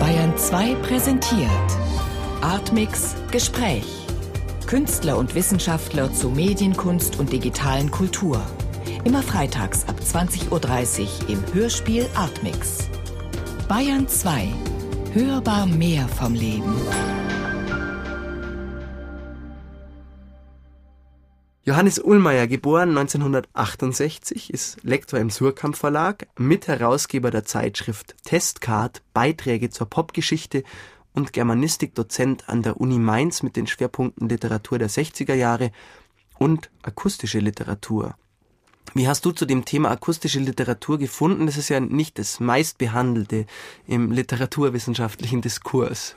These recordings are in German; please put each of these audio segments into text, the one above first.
Bayern 2 präsentiert Artmix Gespräch. Künstler und Wissenschaftler zu Medienkunst und digitalen Kultur. Immer freitags ab 20.30 Uhr im Hörspiel Artmix. Bayern 2. Hörbar mehr vom Leben. Johannes Ullmeier, geboren 1968, ist Lektor im Surkamp Verlag, Mitherausgeber der Zeitschrift Testcard, Beiträge zur Popgeschichte und Germanistikdozent an der Uni Mainz mit den Schwerpunkten Literatur der 60er Jahre und akustische Literatur. Wie hast du zu dem Thema akustische Literatur gefunden? Das ist ja nicht das meistbehandelte im literaturwissenschaftlichen Diskurs.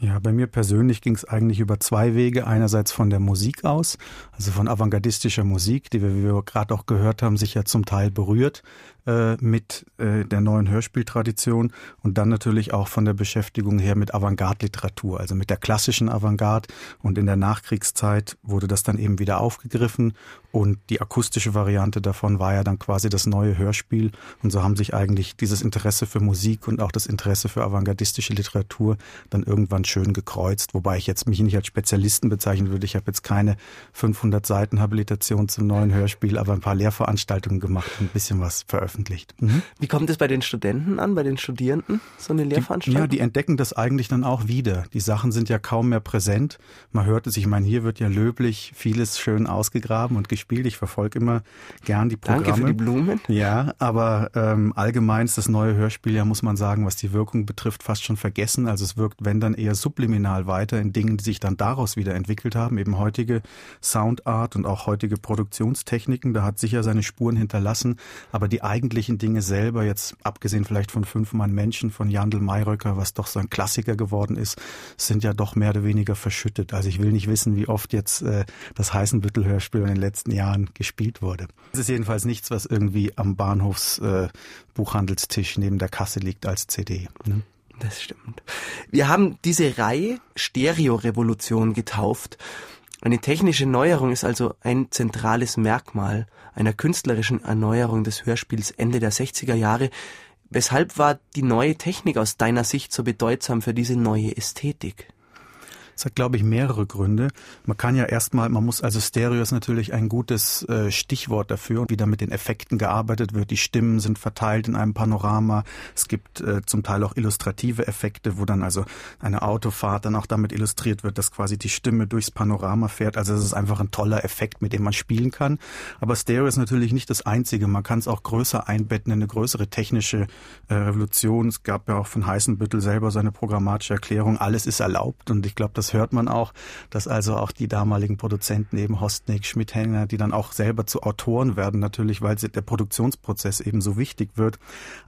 Ja, bei mir persönlich ging es eigentlich über zwei Wege. Einerseits von der Musik aus, also von avantgardistischer Musik, die wir, wie wir gerade auch gehört haben, sich ja zum Teil berührt äh, mit äh, der neuen Hörspieltradition und dann natürlich auch von der Beschäftigung her mit Avantgarde-Literatur, also mit der klassischen Avantgarde. Und in der Nachkriegszeit wurde das dann eben wieder aufgegriffen und die akustische Variante davon war ja dann quasi das neue Hörspiel. Und so haben sich eigentlich dieses Interesse für Musik und auch das Interesse für avantgardistische Literatur dann irgendwann schön gekreuzt. Wobei ich jetzt mich nicht als Spezialisten bezeichnen würde. Ich habe jetzt keine 500 Seiten Habilitation zum neuen Hörspiel, aber ein paar Lehrveranstaltungen gemacht und ein bisschen was veröffentlicht veröffentlicht. Mhm. Wie kommt es bei den Studenten an, bei den Studierenden, so eine Lehrveranstaltung? Die, ja, die entdecken das eigentlich dann auch wieder. Die Sachen sind ja kaum mehr präsent. Man hört es, ich meine, hier wird ja löblich vieles schön ausgegraben und gespielt. Ich verfolge immer gern die Programme. Danke für die Blumen. Ja, aber ähm, allgemein ist das neue Hörspiel ja, muss man sagen, was die Wirkung betrifft, fast schon vergessen. Also es wirkt, wenn dann eher subliminal weiter in Dingen, die sich dann daraus wieder entwickelt haben. Eben heutige Soundart und auch heutige Produktionstechniken, da hat sicher seine Spuren hinterlassen. Aber die eigenen eigentlichen Dinge selber, jetzt abgesehen vielleicht von Fünf Mann Menschen von Jandl Mayröcker, was doch so ein Klassiker geworden ist, sind ja doch mehr oder weniger verschüttet. Also ich will nicht wissen, wie oft jetzt äh, das Heißenbüttel-Hörspiel in den letzten Jahren gespielt wurde. Es ist jedenfalls nichts, was irgendwie am Bahnhofsbuchhandelstisch äh, neben der Kasse liegt als CD. Ne? Das stimmt. Wir haben diese Reihe Stereo-Revolution getauft. Eine technische Neuerung ist also ein zentrales Merkmal einer künstlerischen Erneuerung des Hörspiels Ende der 60er Jahre. Weshalb war die neue Technik aus deiner Sicht so bedeutsam für diese neue Ästhetik? Es hat, glaube ich, mehrere Gründe. Man kann ja erstmal, man muss, also Stereo ist natürlich ein gutes äh, Stichwort dafür, wie da mit den Effekten gearbeitet wird. Die Stimmen sind verteilt in einem Panorama. Es gibt äh, zum Teil auch illustrative Effekte, wo dann also eine Autofahrt dann auch damit illustriert wird, dass quasi die Stimme durchs Panorama fährt. Also es ist einfach ein toller Effekt, mit dem man spielen kann. Aber Stereo ist natürlich nicht das Einzige. Man kann es auch größer einbetten in eine größere technische äh, Revolution. Es gab ja auch von Heißenbüttel selber seine programmatische Erklärung. Alles ist erlaubt. Und ich glaube, das hört man auch, dass also auch die damaligen Produzenten eben Hostnick, Schmidhänger, die dann auch selber zu Autoren werden natürlich, weil der Produktionsprozess eben so wichtig wird,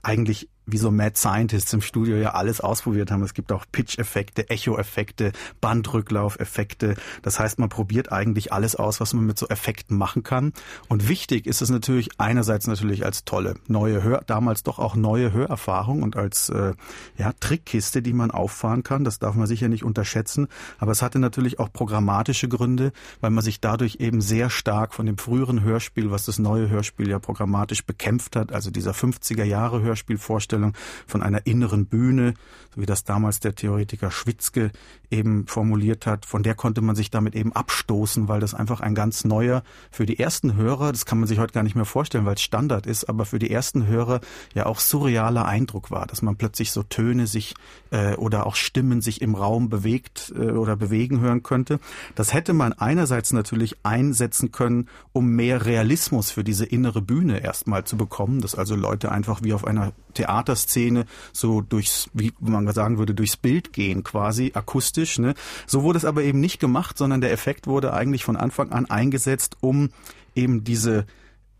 eigentlich wie so Mad Scientists im Studio ja alles ausprobiert haben. Es gibt auch Pitch-Effekte, Echo-Effekte, Bandrücklauf-Effekte. Das heißt, man probiert eigentlich alles aus, was man mit so Effekten machen kann. Und wichtig ist es natürlich einerseits natürlich als tolle neue Hör, damals doch auch neue Hörerfahrung und als äh, ja, Trickkiste, die man auffahren kann. Das darf man sicher nicht unterschätzen. Aber es hatte natürlich auch programmatische Gründe, weil man sich dadurch eben sehr stark von dem früheren Hörspiel, was das neue Hörspiel ja programmatisch bekämpft hat, also dieser 50er Jahre Hörspielvorstellung, Vorstellung von einer inneren Bühne, so wie das damals der Theoretiker Schwitzke eben formuliert hat, von der konnte man sich damit eben abstoßen, weil das einfach ein ganz neuer, für die ersten Hörer, das kann man sich heute gar nicht mehr vorstellen, weil es Standard ist, aber für die ersten Hörer ja auch surrealer Eindruck war, dass man plötzlich so Töne sich äh, oder auch Stimmen sich im Raum bewegt äh, oder bewegen hören könnte. Das hätte man einerseits natürlich einsetzen können, um mehr Realismus für diese innere Bühne erstmal zu bekommen, dass also Leute einfach wie auf einer Theaterszene so durchs, wie man sagen würde, durchs Bild gehen quasi, akustisch. Ne? So wurde es aber eben nicht gemacht, sondern der Effekt wurde eigentlich von Anfang an eingesetzt, um eben diese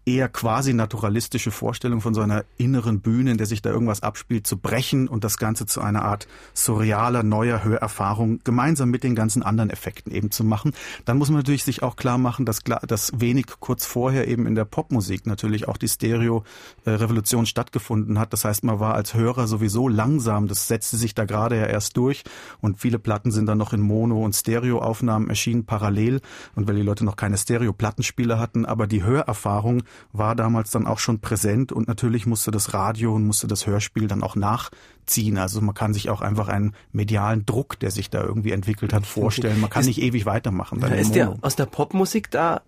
eher quasi naturalistische Vorstellung von so einer inneren Bühne, in der sich da irgendwas abspielt, zu brechen und das Ganze zu einer Art surrealer, neuer Hörerfahrung gemeinsam mit den ganzen anderen Effekten eben zu machen. Dann muss man natürlich sich auch klar machen, dass, dass wenig kurz vorher eben in der Popmusik natürlich auch die Stereo-Revolution stattgefunden hat. Das heißt, man war als Hörer sowieso langsam. Das setzte sich da gerade ja erst durch und viele Platten sind dann noch in Mono- und Stereo-Aufnahmen erschienen parallel und weil die Leute noch keine Stereo-Plattenspieler hatten, aber die Hörerfahrung war damals dann auch schon präsent und natürlich musste das Radio und musste das Hörspiel dann auch nachziehen. Also man kann sich auch einfach einen medialen Druck, der sich da irgendwie entwickelt hat, vorstellen. Man kann ist, nicht ewig weitermachen. Dann ist der aus der Popmusik da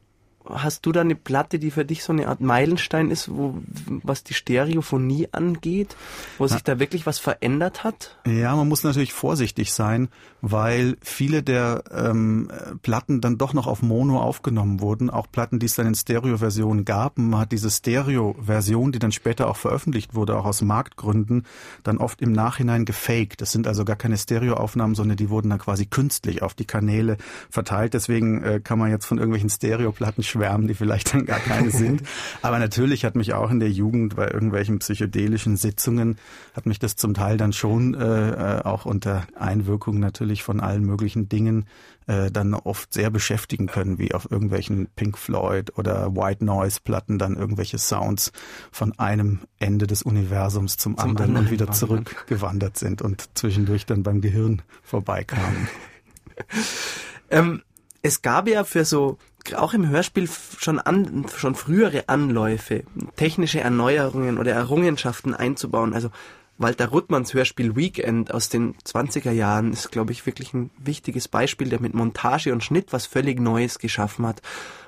hast du da eine Platte, die für dich so eine Art Meilenstein ist, wo, was die Stereophonie angeht, wo sich da wirklich was verändert hat? Ja, man muss natürlich vorsichtig sein, weil viele der ähm, Platten dann doch noch auf Mono aufgenommen wurden, auch Platten, die es dann in Stereo-Versionen gab. Man hat diese Stereo-Version, die dann später auch veröffentlicht wurde, auch aus Marktgründen, dann oft im Nachhinein gefaked. Das sind also gar keine Stereo-Aufnahmen, sondern die wurden dann quasi künstlich auf die Kanäle verteilt. Deswegen äh, kann man jetzt von irgendwelchen Stereo-Platten schwärmen, die vielleicht dann gar keine sind. Aber natürlich hat mich auch in der Jugend bei irgendwelchen psychedelischen Sitzungen, hat mich das zum Teil dann schon äh, äh auch unter Einwirkung natürlich von allen möglichen Dingen äh, dann oft sehr beschäftigen können, wie auf irgendwelchen Pink Floyd oder White Noise Platten dann irgendwelche Sounds von einem Ende des Universums zum, zum anderen, anderen und wieder zurückgewandert sind und zwischendurch dann beim Gehirn vorbeikamen. ähm, es gab ja für so auch im Hörspiel schon an, schon frühere Anläufe, technische Erneuerungen oder Errungenschaften einzubauen. Also Walter Ruttmanns Hörspiel Weekend aus den 20er Jahren ist, glaube ich, wirklich ein wichtiges Beispiel, der mit Montage und Schnitt was völlig Neues geschaffen hat.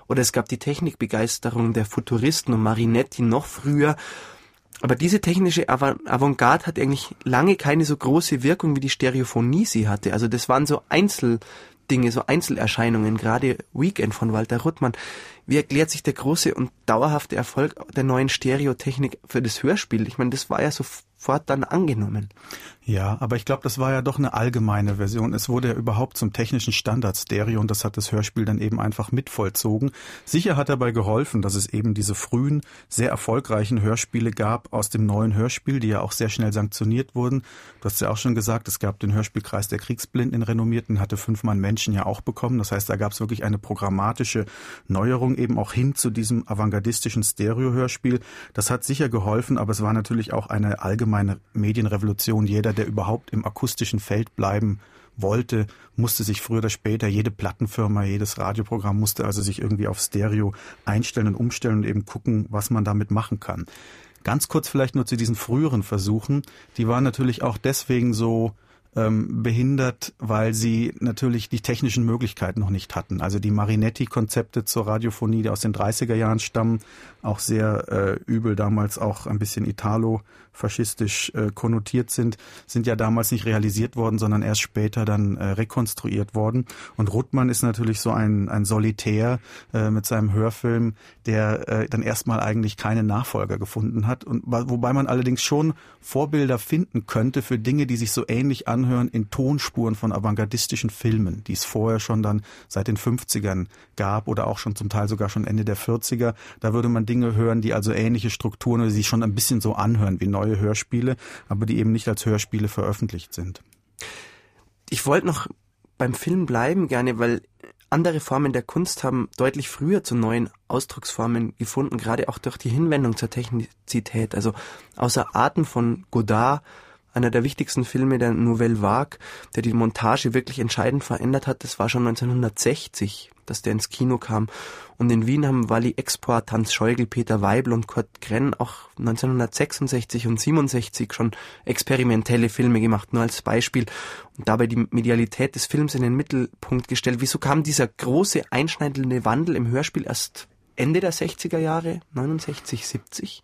Oder es gab die Technikbegeisterung der Futuristen und Marinetti noch früher. Aber diese technische Avantgarde hat eigentlich lange keine so große Wirkung, wie die Stereophonie sie hatte. Also das waren so Einzel, Dinge, so Einzelerscheinungen, gerade Weekend von Walter Ruttmann. Wie erklärt sich der große und dauerhafte Erfolg der neuen Stereotechnik für das Hörspiel? Ich meine, das war ja sofort dann angenommen. Ja, aber ich glaube, das war ja doch eine allgemeine Version. Es wurde ja überhaupt zum technischen Standard Stereo und das hat das Hörspiel dann eben einfach mitvollzogen. Sicher hat dabei geholfen, dass es eben diese frühen, sehr erfolgreichen Hörspiele gab aus dem neuen Hörspiel, die ja auch sehr schnell sanktioniert wurden. Du hast ja auch schon gesagt, es gab den Hörspielkreis der Kriegsblinden in renommierten, hatte fünfmal Menschen ja auch bekommen. Das heißt, da gab es wirklich eine programmatische Neuerung eben auch hin zu diesem avantgardistischen Stereo-Hörspiel. Das hat sicher geholfen, aber es war natürlich auch eine allgemeine Medienrevolution. Jeder der überhaupt im akustischen Feld bleiben wollte, musste sich früher oder später, jede Plattenfirma, jedes Radioprogramm musste also sich irgendwie auf Stereo einstellen und umstellen und eben gucken, was man damit machen kann. Ganz kurz vielleicht nur zu diesen früheren Versuchen. Die waren natürlich auch deswegen so ähm, behindert, weil sie natürlich die technischen Möglichkeiten noch nicht hatten. Also die Marinetti-Konzepte zur Radiophonie, die aus den 30er Jahren stammen, auch sehr äh, übel damals auch ein bisschen italo-faschistisch äh, konnotiert sind, sind ja damals nicht realisiert worden, sondern erst später dann äh, rekonstruiert worden. Und Ruttmann ist natürlich so ein, ein Solitär äh, mit seinem Hörfilm, der äh, dann erstmal eigentlich keine Nachfolger gefunden hat. Und wobei man allerdings schon Vorbilder finden könnte für Dinge, die sich so ähnlich an anhören in Tonspuren von avantgardistischen Filmen, die es vorher schon dann seit den 50ern gab oder auch schon zum Teil sogar schon Ende der 40er. Da würde man Dinge hören, die also ähnliche Strukturen oder sich schon ein bisschen so anhören wie neue Hörspiele, aber die eben nicht als Hörspiele veröffentlicht sind. Ich wollte noch beim Film bleiben gerne, weil andere Formen der Kunst haben deutlich früher zu neuen Ausdrucksformen gefunden, gerade auch durch die Hinwendung zur Technizität. Also außer Arten von Godard einer der wichtigsten Filme der Nouvelle Vague, der die Montage wirklich entscheidend verändert hat. Das war schon 1960, dass der ins Kino kam. Und in Wien haben Wally Export, Hans Scheugel, Peter Weibel und Kurt Grenn auch 1966 und 67 schon experimentelle Filme gemacht, nur als Beispiel. Und dabei die Medialität des Films in den Mittelpunkt gestellt. Wieso kam dieser große einschneidende Wandel im Hörspiel erst Ende der 60er Jahre, 69, 70?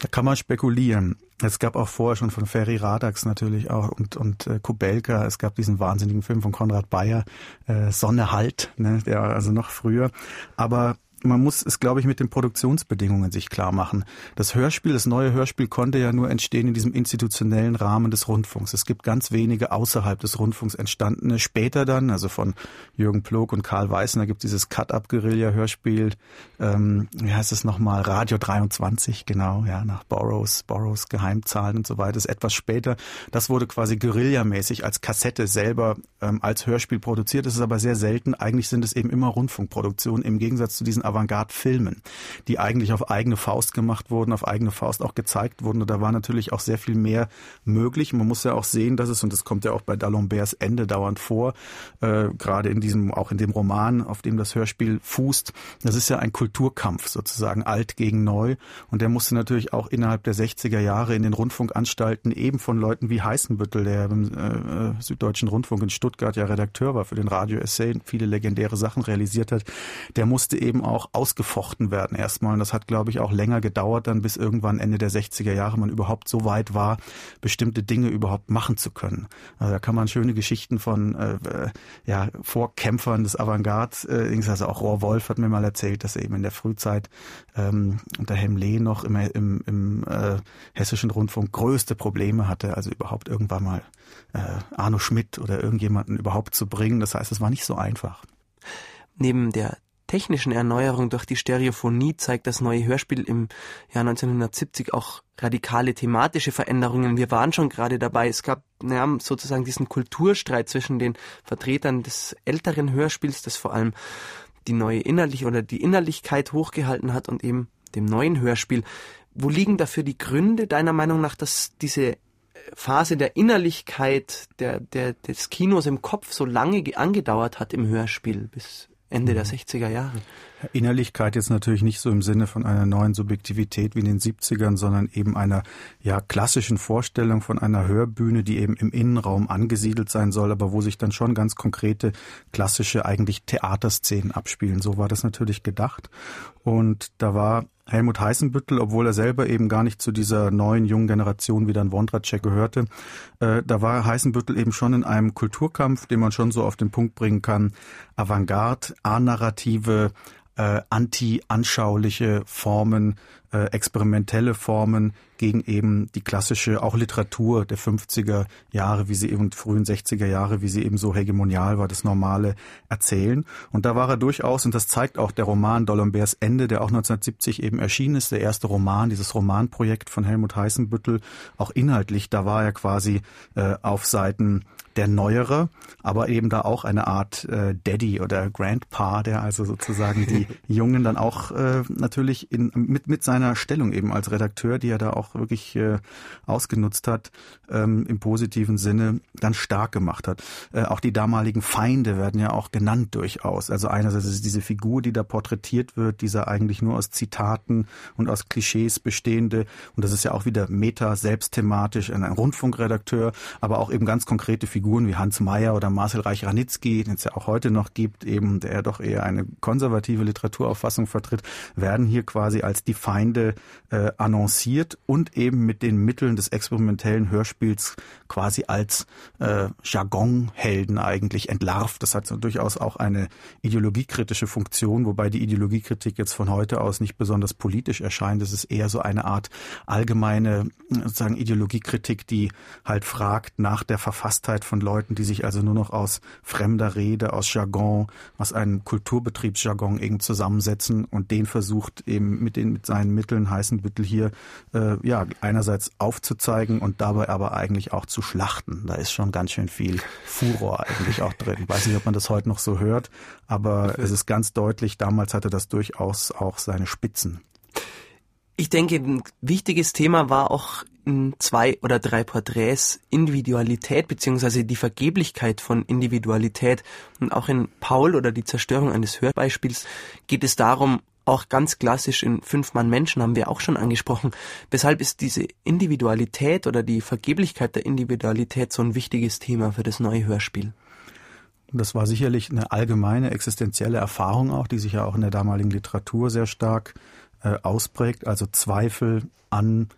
Da kann man spekulieren. Es gab auch vorher schon von Ferry Radax natürlich auch und, und äh, Kubelka, es gab diesen wahnsinnigen Film von Konrad Bayer, äh, Sonne halt, ne, der also noch früher. Aber man muss es, glaube ich, mit den Produktionsbedingungen sich klar machen. Das Hörspiel, das neue Hörspiel konnte ja nur entstehen in diesem institutionellen Rahmen des Rundfunks. Es gibt ganz wenige außerhalb des Rundfunks entstandene. Später dann, also von Jürgen Plog und Karl Weißner gibt es dieses Cut-Up-Guerilla-Hörspiel, ähm, wie heißt es nochmal, Radio 23, genau, ja, nach Borrows, Borrows Geheimzahlen und so weiter. Das ist etwas später. Das wurde quasi guerillamäßig als Kassette selber ähm, als Hörspiel produziert. Das ist aber sehr selten. Eigentlich sind es eben immer Rundfunkproduktionen im Gegensatz zu diesen Avantgarde-Filmen, die eigentlich auf eigene Faust gemacht wurden, auf eigene Faust auch gezeigt wurden. Und da war natürlich auch sehr viel mehr möglich. Man muss ja auch sehen, dass es, und das kommt ja auch bei D'Alembers Ende dauernd vor, äh, gerade in diesem, auch in dem Roman, auf dem das Hörspiel fußt, das ist ja ein Kulturkampf sozusagen, alt gegen neu. Und der musste natürlich auch innerhalb der 60er Jahre in den Rundfunkanstalten eben von Leuten wie Heißenbüttel, der im äh, Süddeutschen Rundfunk in Stuttgart ja Redakteur war für den Radio-Essay, viele legendäre Sachen realisiert hat, der musste eben auch ausgefochten werden erstmal. Und das hat, glaube ich, auch länger gedauert, dann bis irgendwann Ende der 60er Jahre man überhaupt so weit war, bestimmte Dinge überhaupt machen zu können. Also da kann man schöne Geschichten von äh, ja, Vorkämpfern des Avantgarde, äh, also auch Rohr Wolf hat mir mal erzählt, dass er eben in der Frühzeit ähm, unter Helm Lee noch immer im, im äh, hessischen Rundfunk größte Probleme hatte, also überhaupt irgendwann mal äh, Arno Schmidt oder irgendjemanden überhaupt zu bringen. Das heißt, es war nicht so einfach. Neben der technischen Erneuerung durch die Stereophonie zeigt das neue Hörspiel im Jahr 1970 auch radikale thematische Veränderungen. Wir waren schon gerade dabei. Es gab naja, sozusagen diesen Kulturstreit zwischen den Vertretern des älteren Hörspiels, das vor allem die neue innerlich oder die Innerlichkeit hochgehalten hat und eben dem neuen Hörspiel. Wo liegen dafür die Gründe deiner Meinung nach, dass diese Phase der Innerlichkeit der, der, des Kinos im Kopf so lange angedauert hat im Hörspiel bis Ende der 60er mhm. Jahre. Innerlichkeit jetzt natürlich nicht so im Sinne von einer neuen Subjektivität wie in den 70ern, sondern eben einer ja klassischen Vorstellung von einer Hörbühne, die eben im Innenraum angesiedelt sein soll, aber wo sich dann schon ganz konkrete klassische eigentlich Theaterszenen abspielen. So war das natürlich gedacht. Und da war Helmut Heißenbüttel, obwohl er selber eben gar nicht zu dieser neuen jungen Generation wie dann Wondracek gehörte, äh, da war Heißenbüttel eben schon in einem Kulturkampf, den man schon so auf den Punkt bringen kann, Avantgarde, A-Narrative, äh, anti-anschauliche Formen, äh, experimentelle Formen gegen eben die klassische, auch Literatur der 50er Jahre, wie sie eben frühen 60er Jahre, wie sie eben so hegemonial war, das normale Erzählen. Und da war er durchaus, und das zeigt auch der Roman D'Alemberts Ende, der auch 1970 eben erschienen ist, der erste Roman, dieses Romanprojekt von Helmut Heißenbüttel, auch inhaltlich, da war er quasi äh, auf Seiten der Neuere, aber eben da auch eine Art äh, Daddy oder Grandpa, der also sozusagen die Jungen dann auch äh, natürlich in, mit, mit seiner Stellung eben als Redakteur, die er da auch wirklich äh, ausgenutzt hat, ähm, im positiven Sinne dann stark gemacht hat. Äh, auch die damaligen Feinde werden ja auch genannt durchaus. Also einerseits ist diese Figur, die da porträtiert wird, dieser eigentlich nur aus Zitaten und aus Klischees bestehende, und das ist ja auch wieder meta selbstthematisch, ein Rundfunkredakteur, aber auch eben ganz konkrete Figuren Figuren wie Hans Meyer oder Marcel Reich-Ranitzky, den es ja auch heute noch gibt, eben der doch eher eine konservative Literaturauffassung vertritt, werden hier quasi als die Feinde äh, annonciert und eben mit den Mitteln des experimentellen Hörspiels quasi als äh, Jargonhelden eigentlich entlarvt. Das hat so durchaus auch eine ideologiekritische Funktion, wobei die Ideologiekritik jetzt von heute aus nicht besonders politisch erscheint. Es ist eher so eine Art allgemeine sozusagen Ideologiekritik, die halt fragt nach der Verfasstheit von Leuten, die sich also nur noch aus fremder Rede, aus Jargon, aus einem Kulturbetriebsjargon eben zusammensetzen und den versucht eben mit den mit seinen Mitteln Heißenbüttel hier äh, ja einerseits aufzuzeigen und dabei aber eigentlich auch zu schlachten. Da ist schon ganz schön viel Furor eigentlich auch drin. Ich weiß nicht, ob man das heute noch so hört, aber es ist ganz deutlich, damals hatte das durchaus auch seine Spitzen. Ich denke, ein wichtiges Thema war auch zwei oder drei Porträts Individualität beziehungsweise die Vergeblichkeit von Individualität. Und auch in Paul oder die Zerstörung eines Hörbeispiels geht es darum, auch ganz klassisch in Fünf Mann Menschen haben wir auch schon angesprochen. Weshalb ist diese Individualität oder die Vergeblichkeit der Individualität so ein wichtiges Thema für das neue Hörspiel? Das war sicherlich eine allgemeine existenzielle Erfahrung auch, die sich ja auch in der damaligen Literatur sehr stark äh, ausprägt, also Zweifel an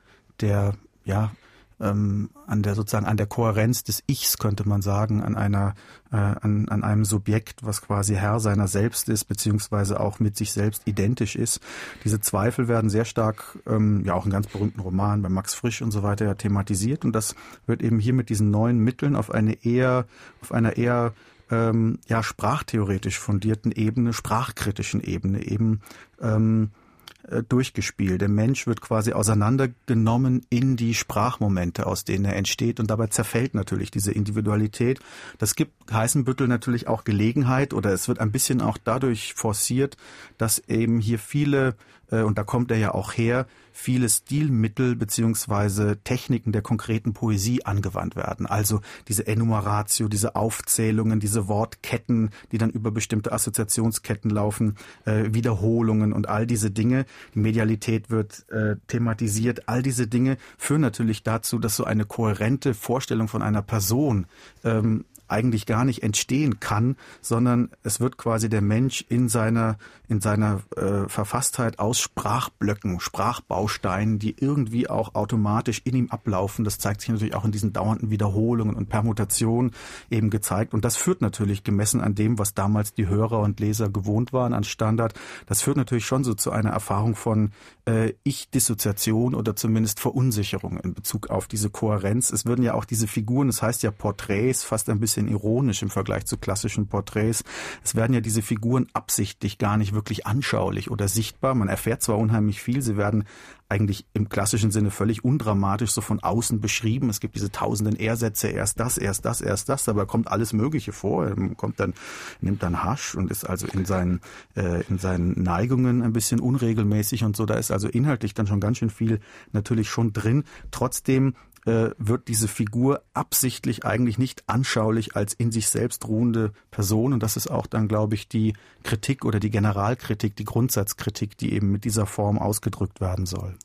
der, ja, ähm, an der sozusagen an der Kohärenz des Ichs könnte man sagen, an einer äh, an, an einem Subjekt, was quasi Herr seiner selbst ist, beziehungsweise auch mit sich selbst identisch ist. Diese Zweifel werden sehr stark, ähm, ja auch in ganz berühmten Romanen bei Max Frisch und so weiter ja thematisiert und das wird eben hier mit diesen neuen Mitteln auf eine eher auf einer eher ähm, ja sprachtheoretisch fundierten Ebene, sprachkritischen Ebene eben ähm, äh, durchgespielt. Der Mensch wird quasi auseinandergenommen in die Sprachmomente, aus denen er entsteht und dabei zerfällt natürlich diese Individualität. Das gibt Heißenbüttel natürlich auch Gelegenheit oder es wird ein bisschen auch dadurch forciert, dass eben hier viele äh, und da kommt er ja auch her, viele Stilmittel beziehungsweise Techniken der konkreten Poesie angewandt werden. Also diese Enumeratio, diese Aufzählungen, diese Wortketten, die dann über bestimmte Assoziationsketten laufen, äh, Wiederholungen und all diese Dinge. Die Medialität wird äh, thematisiert. All diese Dinge führen natürlich dazu, dass so eine kohärente Vorstellung von einer Person ähm, eigentlich gar nicht entstehen kann, sondern es wird quasi der Mensch in seiner in seiner äh, Verfasstheit aus Sprachblöcken, Sprachbausteinen, die irgendwie auch automatisch in ihm ablaufen. Das zeigt sich natürlich auch in diesen dauernden Wiederholungen und Permutationen eben gezeigt. Und das führt natürlich gemessen an dem, was damals die Hörer und Leser gewohnt waren an Standard, das führt natürlich schon so zu einer Erfahrung von äh, Ich-Dissoziation oder zumindest Verunsicherung in Bezug auf diese Kohärenz. Es würden ja auch diese Figuren, das heißt ja Porträts, fast ein bisschen bisschen ironisch im Vergleich zu klassischen Porträts. Es werden ja diese Figuren absichtlich gar nicht wirklich anschaulich oder sichtbar. Man erfährt zwar unheimlich viel, sie werden eigentlich im klassischen Sinne völlig undramatisch so von außen beschrieben. Es gibt diese tausenden Ersätze, erst das, erst das, erst das, dabei kommt alles Mögliche vor. Er kommt dann, nimmt dann Hasch und ist also in seinen, äh, in seinen Neigungen ein bisschen unregelmäßig und so. Da ist also inhaltlich dann schon ganz schön viel natürlich schon drin. Trotzdem äh, wird diese Figur absichtlich eigentlich nicht anschaulich als in sich selbst ruhende Person. Und das ist auch dann, glaube ich, die Kritik oder die Generalkritik, die Grundsatzkritik, die eben mit dieser Form ausgedrückt werden soll.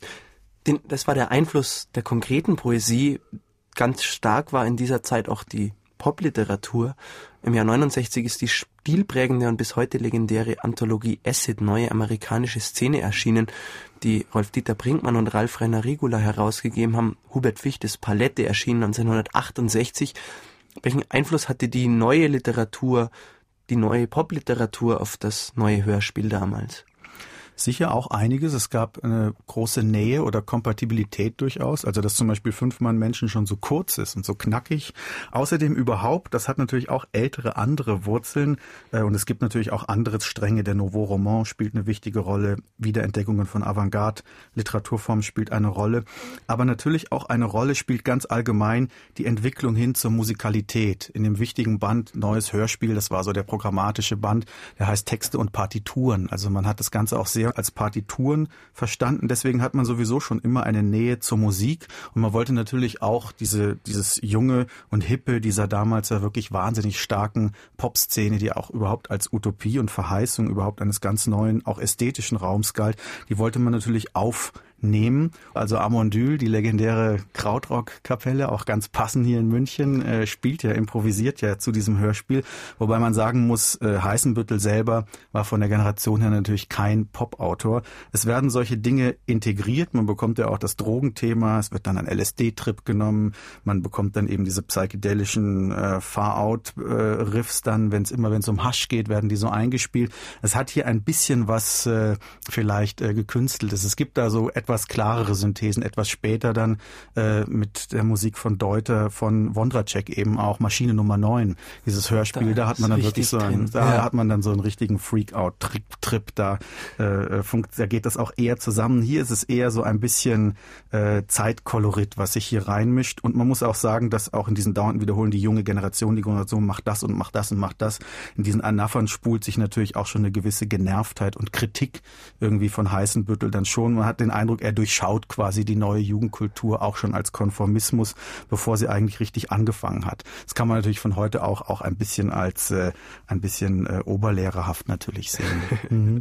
das war der Einfluss der konkreten Poesie. Ganz stark war in dieser Zeit auch die Popliteratur. Im Jahr 69 ist die stilprägende und bis heute legendäre Anthologie Acid, neue amerikanische Szene erschienen, die Rolf-Dieter Brinkmann und Ralf Renner Rigula herausgegeben haben. Hubert Fichtes Palette erschien 1968. Welchen Einfluss hatte die neue Literatur, die neue Popliteratur auf das neue Hörspiel damals? Sicher auch einiges. Es gab eine große Nähe oder Kompatibilität durchaus. Also, dass zum Beispiel Fünfmann Menschen schon so kurz ist und so knackig. Außerdem überhaupt, das hat natürlich auch ältere andere Wurzeln. Äh, und es gibt natürlich auch andere Stränge. Der Nouveau Roman spielt eine wichtige Rolle. Wiederentdeckungen von Avantgarde, Literaturform spielt eine Rolle. Aber natürlich auch eine Rolle spielt ganz allgemein die Entwicklung hin zur Musikalität. In dem wichtigen Band Neues Hörspiel, das war so der programmatische Band, der heißt Texte und Partituren. Also man hat das Ganze auch sehr sehr als Partituren verstanden. Deswegen hat man sowieso schon immer eine Nähe zur Musik und man wollte natürlich auch diese, dieses junge und hippe dieser damals ja wirklich wahnsinnig starken Popszene, die auch überhaupt als Utopie und Verheißung überhaupt eines ganz neuen, auch ästhetischen Raums galt, die wollte man natürlich auf nehmen. Also Amondyl, die legendäre Krautrock-Kapelle, auch ganz passend hier in München, äh, spielt ja, improvisiert ja zu diesem Hörspiel. Wobei man sagen muss, äh, Heißenbüttel selber war von der Generation her natürlich kein Pop-Autor. Es werden solche Dinge integriert. Man bekommt ja auch das Drogenthema. Es wird dann ein LSD-Trip genommen. Man bekommt dann eben diese psychedelischen äh, Far-Out-Riffs dann, wenn es immer, wenn es um Hasch geht, werden die so eingespielt. Es hat hier ein bisschen was äh, vielleicht äh, gekünsteltes. Es gibt da so etwas etwas klarere Synthesen, etwas später dann äh, mit der Musik von Deuter, von Wondracek eben auch Maschine Nummer 9. Dieses Hörspiel, da, da hat man dann wirklich so einen, da ja. hat man dann so einen richtigen Freak-Out-Trip, da, äh, funkt, da geht das auch eher zusammen. Hier ist es eher so ein bisschen äh, Zeitkolorit, was sich hier reinmischt. Und man muss auch sagen, dass auch in diesen dauernden Wiederholen die junge Generation, die Generation macht das und macht das und macht das. In diesen Anaphern spult sich natürlich auch schon eine gewisse Genervtheit und Kritik irgendwie von Heißenbüttel dann schon. Man hat den Eindruck, er durchschaut quasi die neue Jugendkultur auch schon als Konformismus, bevor sie eigentlich richtig angefangen hat. Das kann man natürlich von heute auch auch ein bisschen als äh, ein bisschen äh, oberlehrerhaft natürlich sehen. mhm.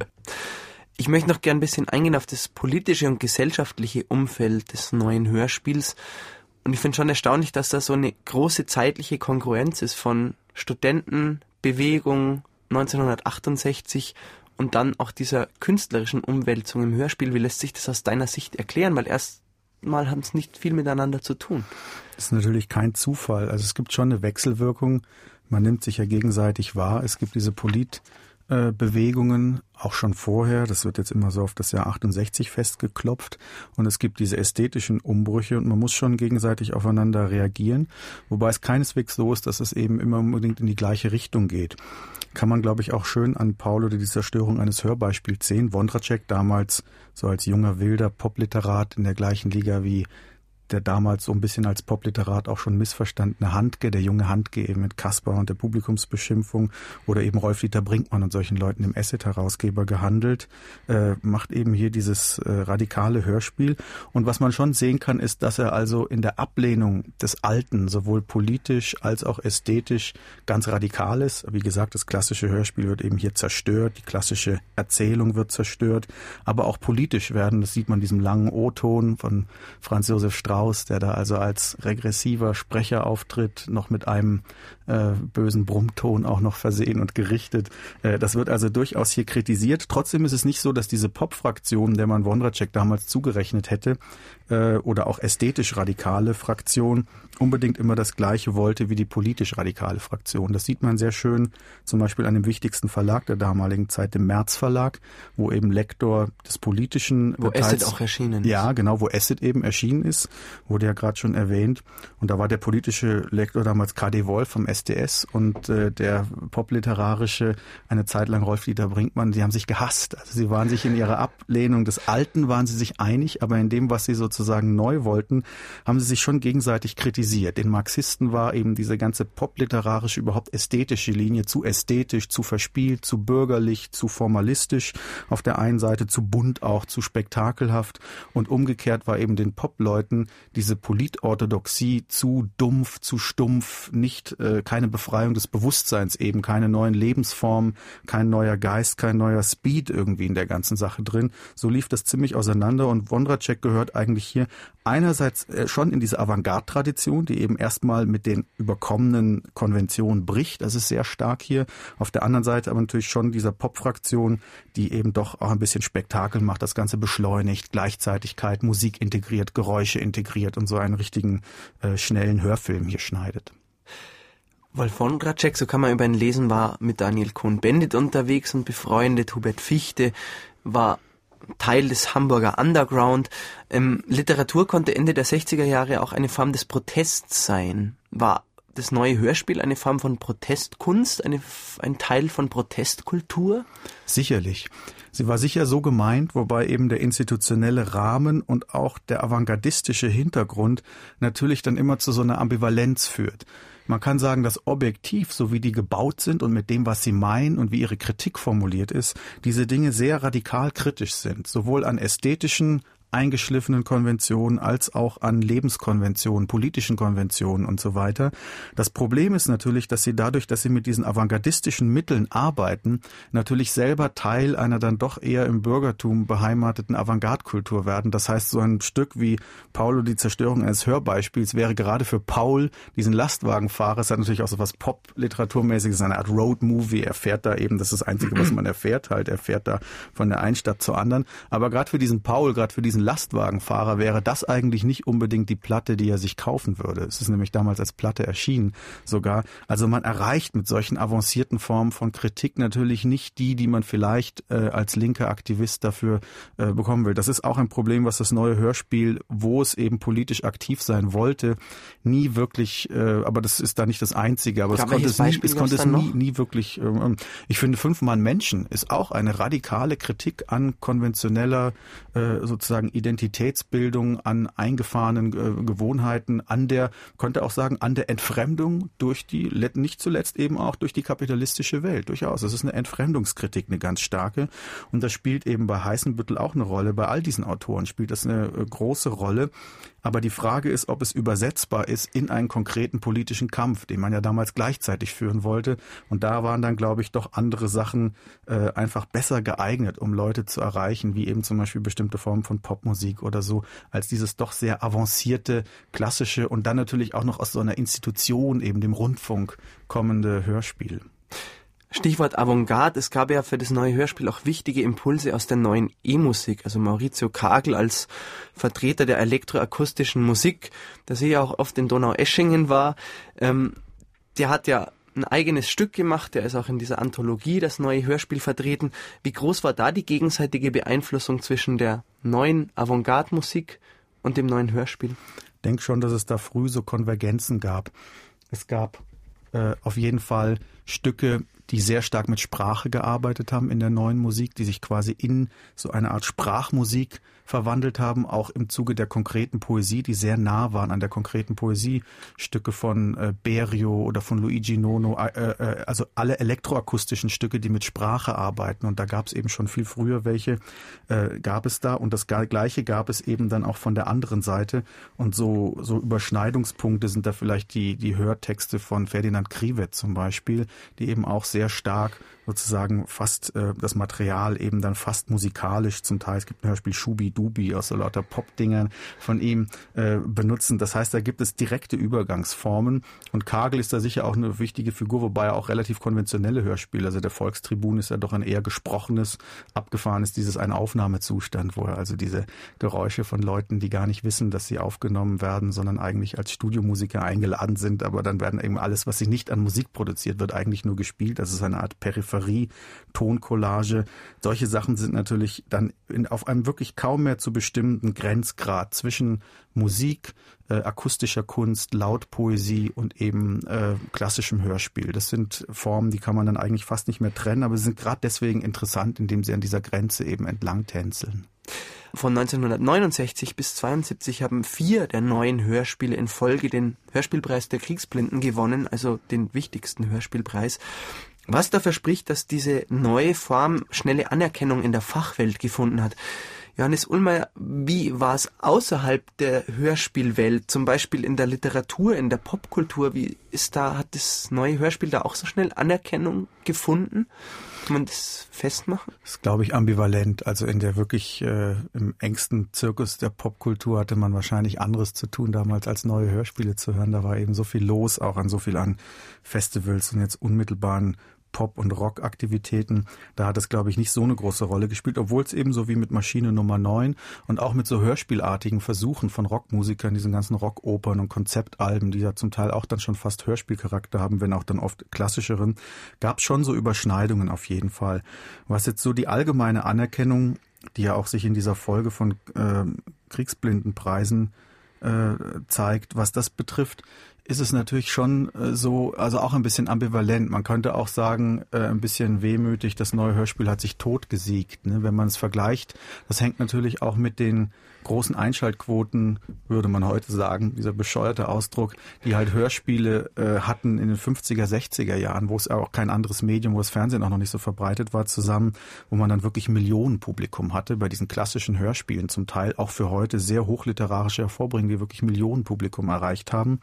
Ich möchte noch gern ein bisschen eingehen auf das politische und gesellschaftliche Umfeld des neuen Hörspiels. Und ich finde schon erstaunlich, dass da so eine große zeitliche Konkurrenz ist von Studentenbewegung 1968 und dann auch dieser künstlerischen Umwälzung im Hörspiel. Wie lässt sich das aus deiner Sicht erklären? Weil erstmal haben es nicht viel miteinander zu tun. Das ist natürlich kein Zufall. Also es gibt schon eine Wechselwirkung. Man nimmt sich ja gegenseitig wahr. Es gibt diese Polit- Bewegungen, auch schon vorher. Das wird jetzt immer so auf das Jahr 68 festgeklopft. Und es gibt diese ästhetischen Umbrüche und man muss schon gegenseitig aufeinander reagieren. Wobei es keineswegs so ist, dass es eben immer unbedingt in die gleiche Richtung geht. Kann man, glaube ich, auch schön an Paul oder die Zerstörung eines Hörbeispiels sehen. Wondracek damals so als junger wilder Popliterat in der gleichen Liga wie der damals so ein bisschen als Popliterat auch schon missverstandene Handke, der junge Handke eben mit Kaspar und der Publikumsbeschimpfung oder eben Rolf-Dieter Brinkmann und solchen Leuten im Asset-Herausgeber gehandelt, äh, macht eben hier dieses äh, radikale Hörspiel. Und was man schon sehen kann, ist, dass er also in der Ablehnung des Alten sowohl politisch als auch ästhetisch ganz radikal ist. Wie gesagt, das klassische Hörspiel wird eben hier zerstört, die klassische Erzählung wird zerstört, aber auch politisch werden, das sieht man in diesem langen O-Ton von Franz Josef Strauß, Strauß, der da also als regressiver Sprecher auftritt, noch mit einem äh, bösen Brummton auch noch versehen und gerichtet. Äh, das wird also durchaus hier kritisiert. Trotzdem ist es nicht so, dass diese Pop-Fraktion, der man Wondracek damals zugerechnet hätte, äh, oder auch ästhetisch radikale Fraktion unbedingt immer das Gleiche wollte wie die politisch radikale Fraktion. Das sieht man sehr schön zum Beispiel an dem wichtigsten Verlag der damaligen Zeit, dem März Verlag, wo eben Lektor des politischen wo Teils, Acid auch erschienen ist. Ja, genau, wo Acid eben erschienen ist, wurde ja gerade schon erwähnt. Und da war der politische Lektor damals KD Wolf vom SDS und äh, der popliterarische eine Zeit lang Rolf-Dieter Brinkmann, die haben sich gehasst. Also sie waren sich in ihrer Ablehnung des Alten, waren sie sich einig, aber in dem, was sie sozusagen neu wollten, haben sie sich schon gegenseitig kritisiert. Den Marxisten war eben diese ganze popliterarische, überhaupt ästhetische Linie zu ästhetisch, zu verspielt, zu bürgerlich, zu formalistisch. Auf der einen Seite zu bunt auch, zu spektakelhaft. Und umgekehrt war eben den Popleuten diese Politorthodoxie zu dumpf, zu stumpf, nicht äh, keine Befreiung des Bewusstseins eben, keine neuen Lebensformen, kein neuer Geist, kein neuer Speed irgendwie in der ganzen Sache drin. So lief das ziemlich auseinander und Wondracek gehört eigentlich hier einerseits äh, schon in diese Avantgarde-Tradition, die eben erstmal mit den überkommenen Konventionen bricht. Das ist sehr stark hier. Auf der anderen Seite aber natürlich schon dieser Pop-Fraktion, die eben doch auch ein bisschen Spektakel macht, das Ganze beschleunigt, Gleichzeitigkeit, Musik integriert, Geräusche integriert und so einen richtigen äh, schnellen Hörfilm hier schneidet. Wolf von Gracek, so kann man über ihn lesen, war mit Daniel Cohn-Bendit unterwegs und befreundet. Hubert Fichte war Teil des Hamburger Underground. Ähm, Literatur konnte Ende der 60er Jahre auch eine Form des Protests sein. War das neue Hörspiel eine Form von Protestkunst, eine, ein Teil von Protestkultur? Sicherlich. Sie war sicher so gemeint, wobei eben der institutionelle Rahmen und auch der avantgardistische Hintergrund natürlich dann immer zu so einer Ambivalenz führt. Man kann sagen, dass objektiv, so wie die gebaut sind und mit dem, was sie meinen und wie ihre Kritik formuliert ist, diese Dinge sehr radikal kritisch sind, sowohl an ästhetischen eingeschliffenen Konventionen als auch an Lebenskonventionen, politischen Konventionen und so weiter. Das Problem ist natürlich, dass sie dadurch, dass sie mit diesen avantgardistischen Mitteln arbeiten, natürlich selber Teil einer dann doch eher im Bürgertum beheimateten Avantgarde-Kultur werden. Das heißt, so ein Stück wie Paulo die Zerstörung eines Hörbeispiels wäre gerade für Paul, diesen Lastwagenfahrer, es hat natürlich auch so was Pop-Literaturmäßiges, eine Art Road-Movie. Er fährt da eben, das ist das Einzige, was man erfährt halt. Er fährt da von der einen Stadt zur anderen. Aber gerade für diesen Paul, gerade für diesen Lastwagenfahrer wäre das eigentlich nicht unbedingt die Platte, die er sich kaufen würde. Es ist nämlich damals als Platte erschienen sogar. Also man erreicht mit solchen avancierten Formen von Kritik natürlich nicht die, die man vielleicht äh, als linker Aktivist dafür äh, bekommen will. Das ist auch ein Problem, was das neue Hörspiel, wo es eben politisch aktiv sein wollte, nie wirklich, äh, aber das ist da nicht das Einzige, aber, es konnte es nie, es konnte es nie, nie wirklich, ähm, ich finde, Fünf Mann Menschen ist auch eine radikale Kritik an konventioneller äh, sozusagen Identitätsbildung, an eingefahrenen äh, Gewohnheiten, an der, könnte auch sagen, an der Entfremdung durch die, nicht zuletzt eben auch durch die kapitalistische Welt. Durchaus. Das ist eine Entfremdungskritik, eine ganz starke. Und das spielt eben bei Heißenbüttel auch eine Rolle. Bei all diesen Autoren spielt das eine äh, große Rolle. Aber die Frage ist, ob es übersetzbar ist in einen konkreten politischen Kampf, den man ja damals gleichzeitig führen wollte. Und da waren dann, glaube ich, doch andere Sachen äh, einfach besser geeignet, um Leute zu erreichen, wie eben zum Beispiel bestimmte Formen von Popmusik oder so, als dieses doch sehr avancierte, klassische und dann natürlich auch noch aus so einer Institution, eben dem Rundfunk, kommende Hörspiel. Stichwort Avantgarde. Es gab ja für das neue Hörspiel auch wichtige Impulse aus der neuen E-Musik. Also Maurizio Kagel als Vertreter der elektroakustischen Musik, der sie ja auch oft in Donaueschingen war, ähm, der hat ja ein eigenes Stück gemacht, der ist auch in dieser Anthologie, das neue Hörspiel vertreten. Wie groß war da die gegenseitige Beeinflussung zwischen der neuen Avantgarde-Musik und dem neuen Hörspiel? Ich denke schon, dass es da früh so Konvergenzen gab. Es gab äh, auf jeden Fall Stücke, die sehr stark mit Sprache gearbeitet haben in der neuen Musik, die sich quasi in so eine Art Sprachmusik verwandelt haben, auch im Zuge der konkreten Poesie, die sehr nah waren an der konkreten Poesie. Stücke von äh, Berio oder von Luigi Nono, äh, äh, also alle elektroakustischen Stücke, die mit Sprache arbeiten. Und da gab es eben schon viel früher welche, äh, gab es da. Und das Gleiche gab es eben dann auch von der anderen Seite. Und so, so Überschneidungspunkte sind da vielleicht die, die Hörtexte von Ferdinand Krivet zum Beispiel, die eben auch sehr stark sozusagen fast äh, das Material eben dann fast musikalisch zum Teil. Es gibt ein Hörspiel Schubi Dubi aus so lauter Pop-Dingern von ihm äh, benutzen. Das heißt, da gibt es direkte Übergangsformen und Kagel ist da sicher auch eine wichtige Figur, wobei er auch relativ konventionelle Hörspiele, also der Volkstribun ist ja doch ein eher gesprochenes, abgefahrenes, dieses ein Aufnahmezustand, wo er also diese Geräusche von Leuten, die gar nicht wissen, dass sie aufgenommen werden, sondern eigentlich als Studiomusiker eingeladen sind, aber dann werden eben alles, was sich nicht an Musik produziert wird, eigentlich nur gespielt. Das ist eine Art Peripherie, Toncollage. Solche Sachen sind natürlich dann in, auf einem wirklich kaum mehr zu bestimmenden Grenzgrad zwischen Musik, äh, akustischer Kunst, Lautpoesie und eben äh, klassischem Hörspiel. Das sind Formen, die kann man dann eigentlich fast nicht mehr trennen, aber sie sind gerade deswegen interessant, indem sie an dieser Grenze eben entlang tänzeln. Von 1969 bis 72 haben vier der neuen Hörspiele in Folge den Hörspielpreis der Kriegsblinden gewonnen, also den wichtigsten Hörspielpreis. Was dafür spricht, dass diese neue Form schnelle Anerkennung in der Fachwelt gefunden hat. Johannes Ullmeier, wie war es außerhalb der Hörspielwelt, zum Beispiel in der Literatur, in der Popkultur? Wie ist da, hat das neue Hörspiel da auch so schnell Anerkennung gefunden? Kann man das festmachen? Das ist, glaube ich, ambivalent. Also in der wirklich äh, im engsten Zirkus der Popkultur hatte man wahrscheinlich anderes zu tun damals, als neue Hörspiele zu hören. Da war eben so viel los, auch an so viel an Festivals und jetzt unmittelbaren Pop- und Rock-Aktivitäten. Da hat es, glaube ich, nicht so eine große Rolle gespielt, obwohl es ebenso wie mit Maschine Nummer 9 und auch mit so hörspielartigen Versuchen von Rockmusikern, diesen ganzen Rockopern und Konzeptalben, die ja zum Teil auch dann schon fast Hörspielcharakter haben, wenn auch dann oft klassischeren, gab es schon so Überschneidungen auf jeden Fall. Was jetzt so die allgemeine Anerkennung, die ja auch sich in dieser Folge von äh, Kriegsblindenpreisen zeigt, was das betrifft, ist es natürlich schon äh, so, also auch ein bisschen ambivalent. Man könnte auch sagen, äh, ein bisschen wehmütig, das neue Hörspiel hat sich totgesiegt. Ne? Wenn man es vergleicht, das hängt natürlich auch mit den großen Einschaltquoten, würde man heute sagen, dieser bescheuerte Ausdruck, die halt Hörspiele äh, hatten in den 50er, 60er Jahren, wo es auch kein anderes Medium, wo das Fernsehen auch noch nicht so verbreitet war, zusammen, wo man dann wirklich Millionenpublikum hatte, bei diesen klassischen Hörspielen zum Teil auch für heute sehr hochliterarische hervorbringen, die wirklich Millionenpublikum erreicht haben.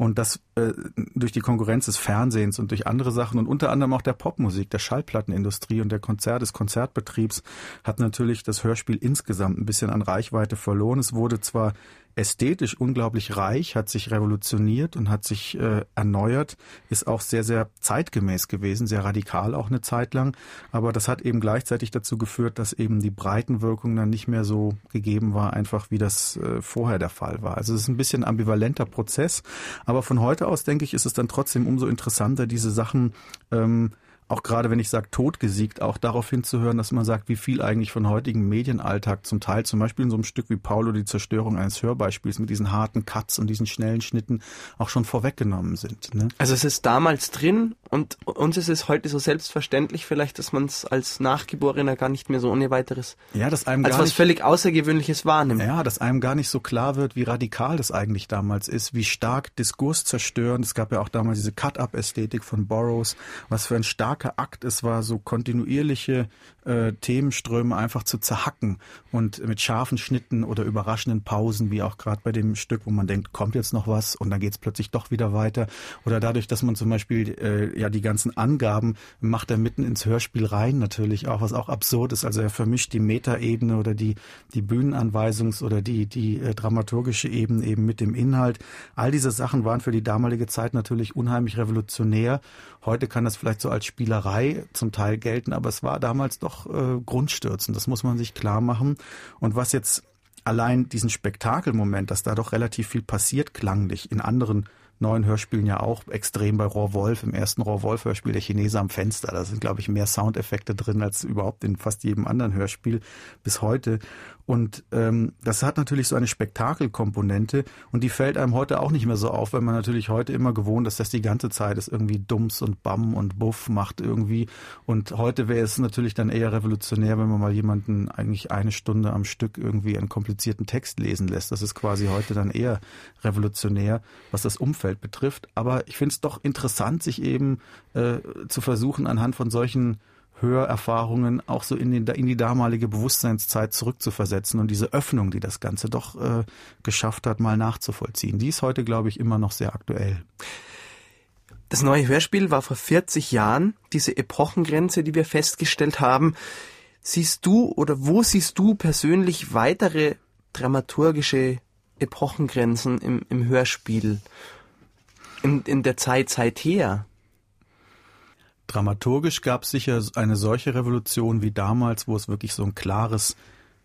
Und das äh, durch die Konkurrenz des Fernsehens und durch andere Sachen und unter anderem auch der Popmusik, der Schallplattenindustrie und der Konzert des Konzertbetriebs hat natürlich das Hörspiel insgesamt ein bisschen an Reichweite verloren. Es wurde zwar ästhetisch unglaublich reich, hat sich revolutioniert und hat sich äh, erneuert, ist auch sehr, sehr zeitgemäß gewesen, sehr radikal auch eine Zeit lang. Aber das hat eben gleichzeitig dazu geführt, dass eben die Breitenwirkung dann nicht mehr so gegeben war, einfach wie das äh, vorher der Fall war. Also es ist ein bisschen ambivalenter Prozess. Aber von heute aus, denke ich, ist es dann trotzdem umso interessanter, diese Sachen ähm, auch gerade wenn ich sage totgesiegt, auch darauf hinzuhören, dass man sagt, wie viel eigentlich von heutigen Medienalltag zum Teil, zum Beispiel in so einem Stück wie Paulo die Zerstörung eines Hörbeispiels mit diesen harten Cuts und diesen schnellen Schnitten auch schon vorweggenommen sind. Ne? Also es ist damals drin und uns ist es heute so selbstverständlich vielleicht, dass man es als Nachgeborener gar nicht mehr so ohne weiteres ja, dass einem als was nicht, völlig Außergewöhnliches wahrnimmt. Ja, dass einem gar nicht so klar wird, wie radikal das eigentlich damals ist, wie stark Diskurs zerstören. Es gab ja auch damals diese Cut-Up-Ästhetik von Burroughs, was für ein starker Akt es war, so kontinuierliche äh, Themenströme einfach zu zerhacken und mit scharfen Schnitten oder überraschenden Pausen, wie auch gerade bei dem Stück, wo man denkt, kommt jetzt noch was und dann geht es plötzlich doch wieder weiter. Oder dadurch, dass man zum Beispiel äh, ja die ganzen Angaben macht er mitten ins Hörspiel rein natürlich auch, was auch absurd ist. Also er vermischt die Metaebene oder die, die Bühnenanweisungs- oder die, die äh, dramaturgische Ebene eben mit dem Inhalt. All diese Sachen waren für die damalige Zeit natürlich unheimlich revolutionär. Heute kann das vielleicht so als Spielerei zum Teil gelten, aber es war damals doch äh, grundstürzend. Das muss man sich klar machen. Und was jetzt allein diesen Spektakelmoment, dass da doch relativ viel passiert klanglich in anderen neuen Hörspielen ja auch extrem bei Rohrwolf, im ersten Rohrwolf-Hörspiel Der Chinese am Fenster. Da sind, glaube ich, mehr Soundeffekte drin als überhaupt in fast jedem anderen Hörspiel bis heute. Und ähm, das hat natürlich so eine Spektakelkomponente und die fällt einem heute auch nicht mehr so auf, weil man natürlich heute immer gewohnt ist, dass die ganze Zeit ist irgendwie Dums und Bam und Buff macht irgendwie. Und heute wäre es natürlich dann eher revolutionär, wenn man mal jemanden eigentlich eine Stunde am Stück irgendwie einen komplizierten Text lesen lässt. Das ist quasi heute dann eher revolutionär, was das Umfeld betrifft. Aber ich finde es doch interessant, sich eben äh, zu versuchen, anhand von solchen Hörerfahrungen auch so in, den, in die damalige Bewusstseinszeit zurückzuversetzen und diese Öffnung, die das Ganze doch äh, geschafft hat, mal nachzuvollziehen. Die ist heute, glaube ich, immer noch sehr aktuell. Das neue Hörspiel war vor 40 Jahren, diese Epochengrenze, die wir festgestellt haben. Siehst du oder wo siehst du persönlich weitere dramaturgische Epochengrenzen im, im Hörspiel in, in der Zeit seither? Dramaturgisch gab es sicher eine solche Revolution wie damals, wo es wirklich so ein klares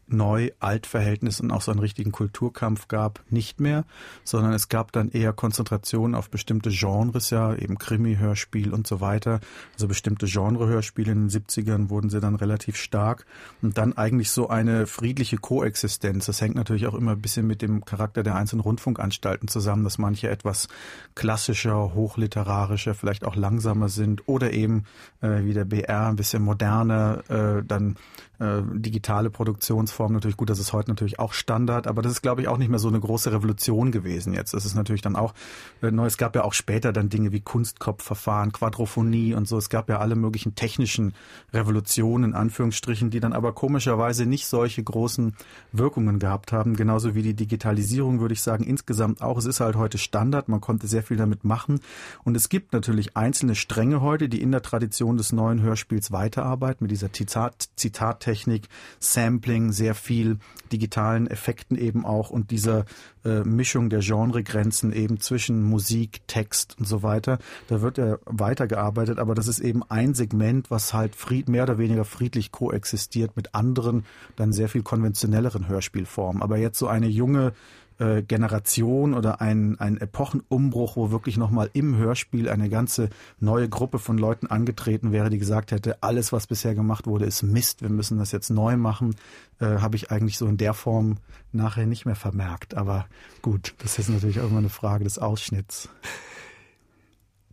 Neu-Alt-Verhältnis und auch so einen richtigen Kulturkampf gab, nicht mehr, sondern es gab dann eher Konzentration auf bestimmte Genres, ja, eben Krimi, Hörspiel und so weiter. Also bestimmte Genre-Hörspiele in den 70ern wurden sie dann relativ stark und dann eigentlich so eine friedliche Koexistenz. Das hängt natürlich auch immer ein bisschen mit dem Charakter der einzelnen Rundfunkanstalten zusammen, dass manche etwas klassischer, hochliterarischer, vielleicht auch langsamer sind oder eben äh, wie der BR ein bisschen moderner, äh, dann äh, digitale Produktionsform natürlich gut, das ist heute natürlich auch Standard, aber das ist glaube ich auch nicht mehr so eine große Revolution gewesen jetzt. Das ist natürlich dann auch äh, neu. Es gab ja auch später dann Dinge wie Kunstkopfverfahren, Quadrophonie und so. Es gab ja alle möglichen technischen Revolutionen in Anführungsstrichen, die dann aber komischerweise nicht solche großen Wirkungen gehabt haben. Genauso wie die Digitalisierung würde ich sagen insgesamt auch. Es ist halt heute Standard. Man konnte sehr viel damit machen und es gibt natürlich einzelne Stränge heute, die in der Tradition des neuen Hörspiels weiterarbeiten mit dieser Zitat Zitat Technik, Sampling, sehr viel digitalen Effekten eben auch und dieser äh, Mischung der Genregrenzen eben zwischen Musik, Text und so weiter. Da wird ja weitergearbeitet, aber das ist eben ein Segment, was halt fried, mehr oder weniger friedlich koexistiert mit anderen, dann sehr viel konventionelleren Hörspielformen. Aber jetzt so eine junge äh, Generation oder ein, ein Epochenumbruch, wo wirklich nochmal im Hörspiel eine ganze neue Gruppe von Leuten angetreten wäre, die gesagt hätte, alles, was bisher gemacht wurde, ist Mist, wir müssen das jetzt neu machen, äh, habe ich eigentlich so in der Form nachher nicht mehr vermerkt. Aber gut, das ist natürlich auch immer eine Frage des Ausschnitts.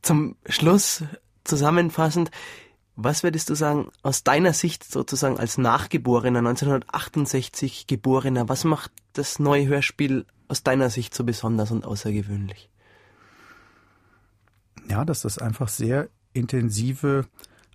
Zum Schluss zusammenfassend, was würdest du sagen, aus deiner Sicht sozusagen als Nachgeborener, 1968 Geborener, was macht das neue Hörspiel aus deiner Sicht so besonders und außergewöhnlich? Ja, dass das einfach sehr intensive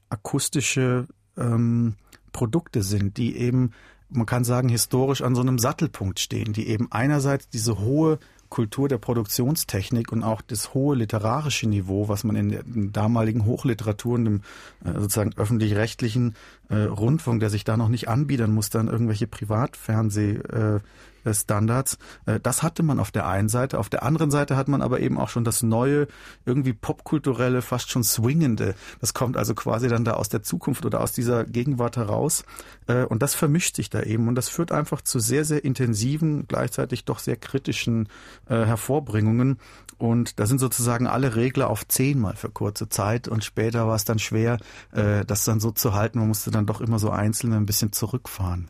akustische ähm, Produkte sind, die eben, man kann sagen, historisch an so einem Sattelpunkt stehen, die eben einerseits diese hohe Kultur der Produktionstechnik und auch das hohe literarische Niveau, was man in der damaligen Hochliteratur und dem äh, sozusagen öffentlich-rechtlichen äh, Rundfunk, der sich da noch nicht anbiedern musste an irgendwelche Privatfernseh äh. Äh, das hatte man auf der einen Seite. Auf der anderen Seite hat man aber eben auch schon das neue, irgendwie popkulturelle, fast schon swingende. Das kommt also quasi dann da aus der Zukunft oder aus dieser Gegenwart heraus. Äh, und das vermischt sich da eben. Und das führt einfach zu sehr, sehr intensiven, gleichzeitig doch sehr kritischen äh, Hervorbringungen. Und da sind sozusagen alle Regler auf zehnmal für kurze Zeit. Und später war es dann schwer, das dann so zu halten. Man musste dann doch immer so einzeln ein bisschen zurückfahren.